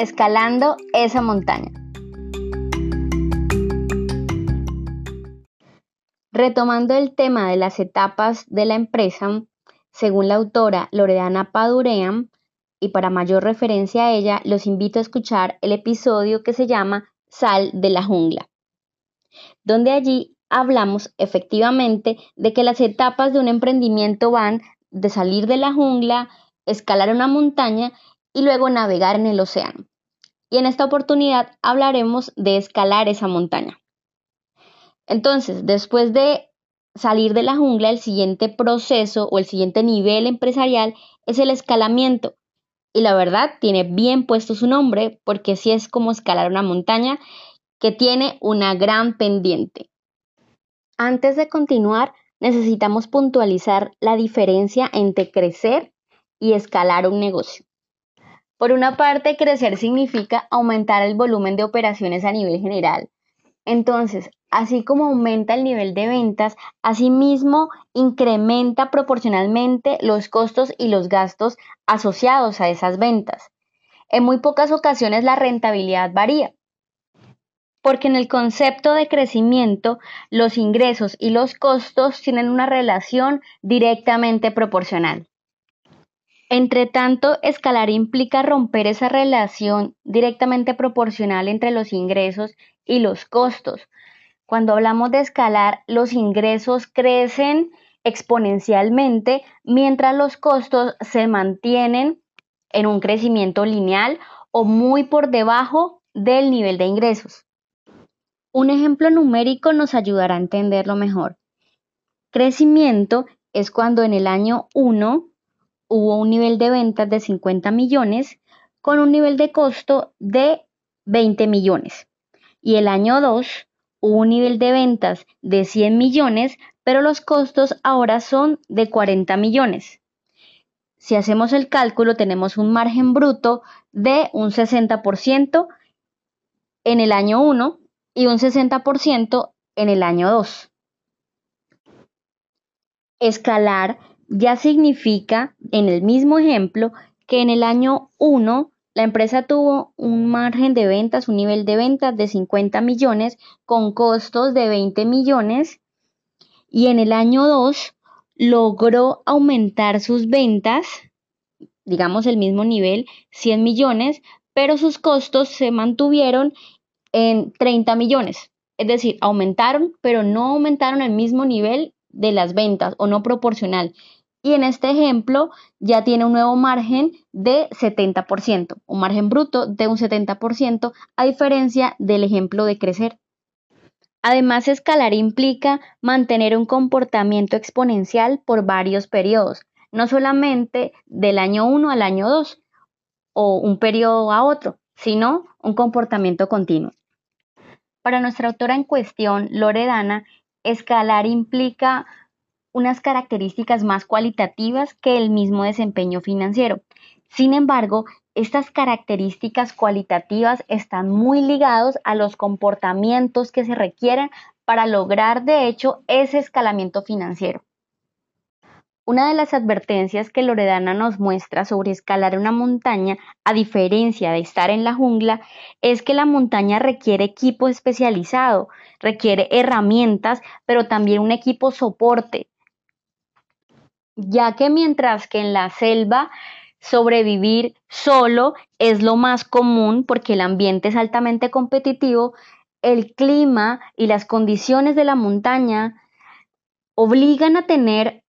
escalando esa montaña. Retomando el tema de las etapas de la empresa, según la autora Loredana Padurean, y para mayor referencia a ella, los invito a escuchar el episodio que se llama Sal de la jungla, donde allí hablamos efectivamente de que las etapas de un emprendimiento van de salir de la jungla, escalar una montaña y luego navegar en el océano. Y en esta oportunidad hablaremos de escalar esa montaña. Entonces, después de salir de la jungla, el siguiente proceso o el siguiente nivel empresarial es el escalamiento. Y la verdad tiene bien puesto su nombre porque sí es como escalar una montaña que tiene una gran pendiente. Antes de continuar, necesitamos puntualizar la diferencia entre crecer y escalar un negocio. Por una parte, crecer significa aumentar el volumen de operaciones a nivel general. Entonces, así como aumenta el nivel de ventas, asimismo incrementa proporcionalmente los costos y los gastos asociados a esas ventas. En muy pocas ocasiones la rentabilidad varía, porque en el concepto de crecimiento los ingresos y los costos tienen una relación directamente proporcional. Entre tanto, escalar implica romper esa relación directamente proporcional entre los ingresos y los costos. Cuando hablamos de escalar, los ingresos crecen exponencialmente mientras los costos se mantienen en un crecimiento lineal o muy por debajo del nivel de ingresos. Un ejemplo numérico nos ayudará a entenderlo mejor. Crecimiento es cuando en el año 1 hubo un nivel de ventas de 50 millones con un nivel de costo de 20 millones. Y el año 2 hubo un nivel de ventas de 100 millones, pero los costos ahora son de 40 millones. Si hacemos el cálculo, tenemos un margen bruto de un 60% en el año 1 y un 60% en el año 2. Escalar ya significa, en el mismo ejemplo, que en el año 1 la empresa tuvo un margen de ventas, un nivel de ventas de 50 millones con costos de 20 millones y en el año 2 logró aumentar sus ventas, digamos el mismo nivel, 100 millones, pero sus costos se mantuvieron en 30 millones. Es decir, aumentaron, pero no aumentaron el mismo nivel de las ventas o no proporcional y en este ejemplo ya tiene un nuevo margen de 70%, un margen bruto de un 70%, a diferencia del ejemplo de crecer. Además, escalar implica mantener un comportamiento exponencial por varios periodos, no solamente del año 1 al año 2 o un periodo a otro, sino un comportamiento continuo. Para nuestra autora en cuestión, Loredana, escalar implica unas características más cualitativas que el mismo desempeño financiero. Sin embargo, estas características cualitativas están muy ligados a los comportamientos que se requieren para lograr, de hecho, ese escalamiento financiero. Una de las advertencias que Loredana nos muestra sobre escalar una montaña, a diferencia de estar en la jungla, es que la montaña requiere equipo especializado, requiere herramientas, pero también un equipo soporte, ya que mientras que en la selva sobrevivir solo es lo más común porque el ambiente es altamente competitivo, el clima y las condiciones de la montaña obligan a tener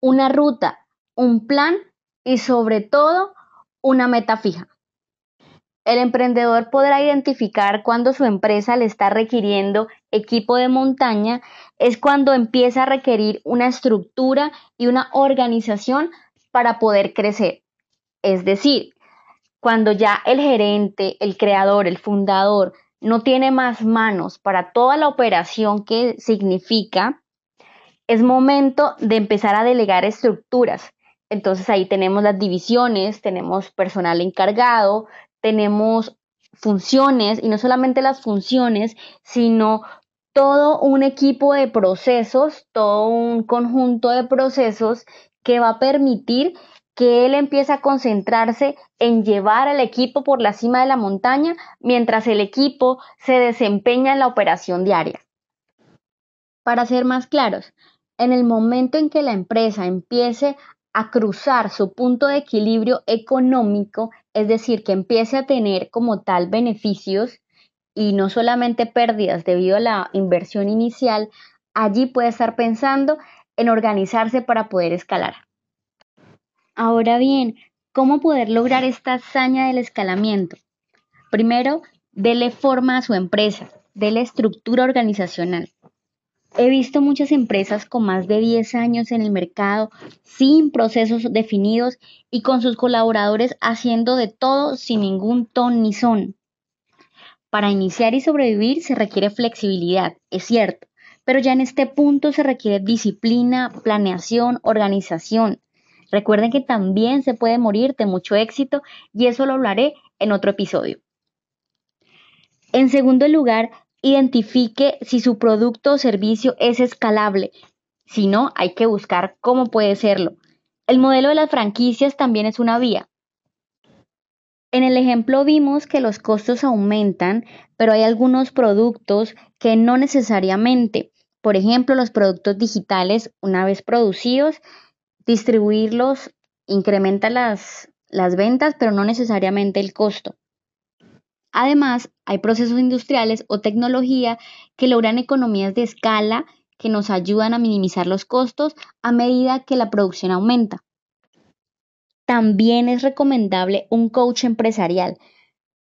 una ruta, un plan y sobre todo una meta fija. El emprendedor podrá identificar cuando su empresa le está requiriendo equipo de montaña, es cuando empieza a requerir una estructura y una organización para poder crecer. Es decir, cuando ya el gerente, el creador, el fundador no tiene más manos para toda la operación que significa, es momento de empezar a delegar estructuras. Entonces ahí tenemos las divisiones, tenemos personal encargado, tenemos funciones y no solamente las funciones, sino todo un equipo de procesos, todo un conjunto de procesos que va a permitir que él empieza a concentrarse en llevar al equipo por la cima de la montaña mientras el equipo se desempeña en la operación diaria. Para ser más claros, en el momento en que la empresa empiece a cruzar su punto de equilibrio económico, es decir, que empiece a tener como tal beneficios y no solamente pérdidas debido a la inversión inicial, allí puede estar pensando en organizarse para poder escalar. Ahora bien, ¿cómo poder lograr esta hazaña del escalamiento? Primero, dele forma a su empresa, dele estructura organizacional. He visto muchas empresas con más de 10 años en el mercado, sin procesos definidos y con sus colaboradores haciendo de todo sin ningún ton ni son. Para iniciar y sobrevivir se requiere flexibilidad, es cierto, pero ya en este punto se requiere disciplina, planeación, organización. Recuerden que también se puede morir de mucho éxito y eso lo hablaré en otro episodio. En segundo lugar, Identifique si su producto o servicio es escalable. Si no, hay que buscar cómo puede serlo. El modelo de las franquicias también es una vía. En el ejemplo vimos que los costos aumentan, pero hay algunos productos que no necesariamente. Por ejemplo, los productos digitales, una vez producidos, distribuirlos incrementa las, las ventas, pero no necesariamente el costo. Además, hay procesos industriales o tecnología que logran economías de escala que nos ayudan a minimizar los costos a medida que la producción aumenta. También es recomendable un coach empresarial,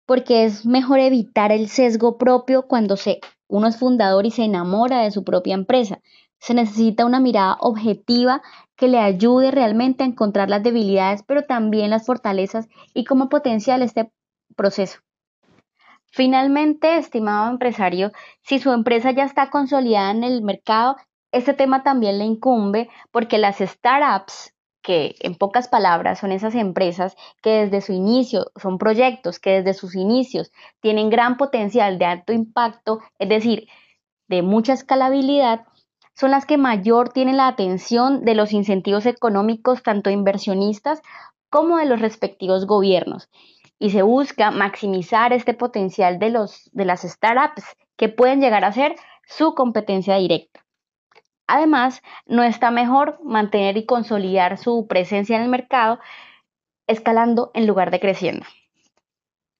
porque es mejor evitar el sesgo propio cuando se, uno es fundador y se enamora de su propia empresa. Se necesita una mirada objetiva que le ayude realmente a encontrar las debilidades, pero también las fortalezas y cómo potenciar este proceso. Finalmente, estimado empresario, si su empresa ya está consolidada en el mercado, este tema también le incumbe porque las startups, que en pocas palabras son esas empresas que desde su inicio son proyectos que desde sus inicios tienen gran potencial de alto impacto, es decir, de mucha escalabilidad, son las que mayor tienen la atención de los incentivos económicos tanto inversionistas como de los respectivos gobiernos y se busca maximizar este potencial de, los, de las startups que pueden llegar a ser su competencia directa. Además, no está mejor mantener y consolidar su presencia en el mercado escalando en lugar de creciendo.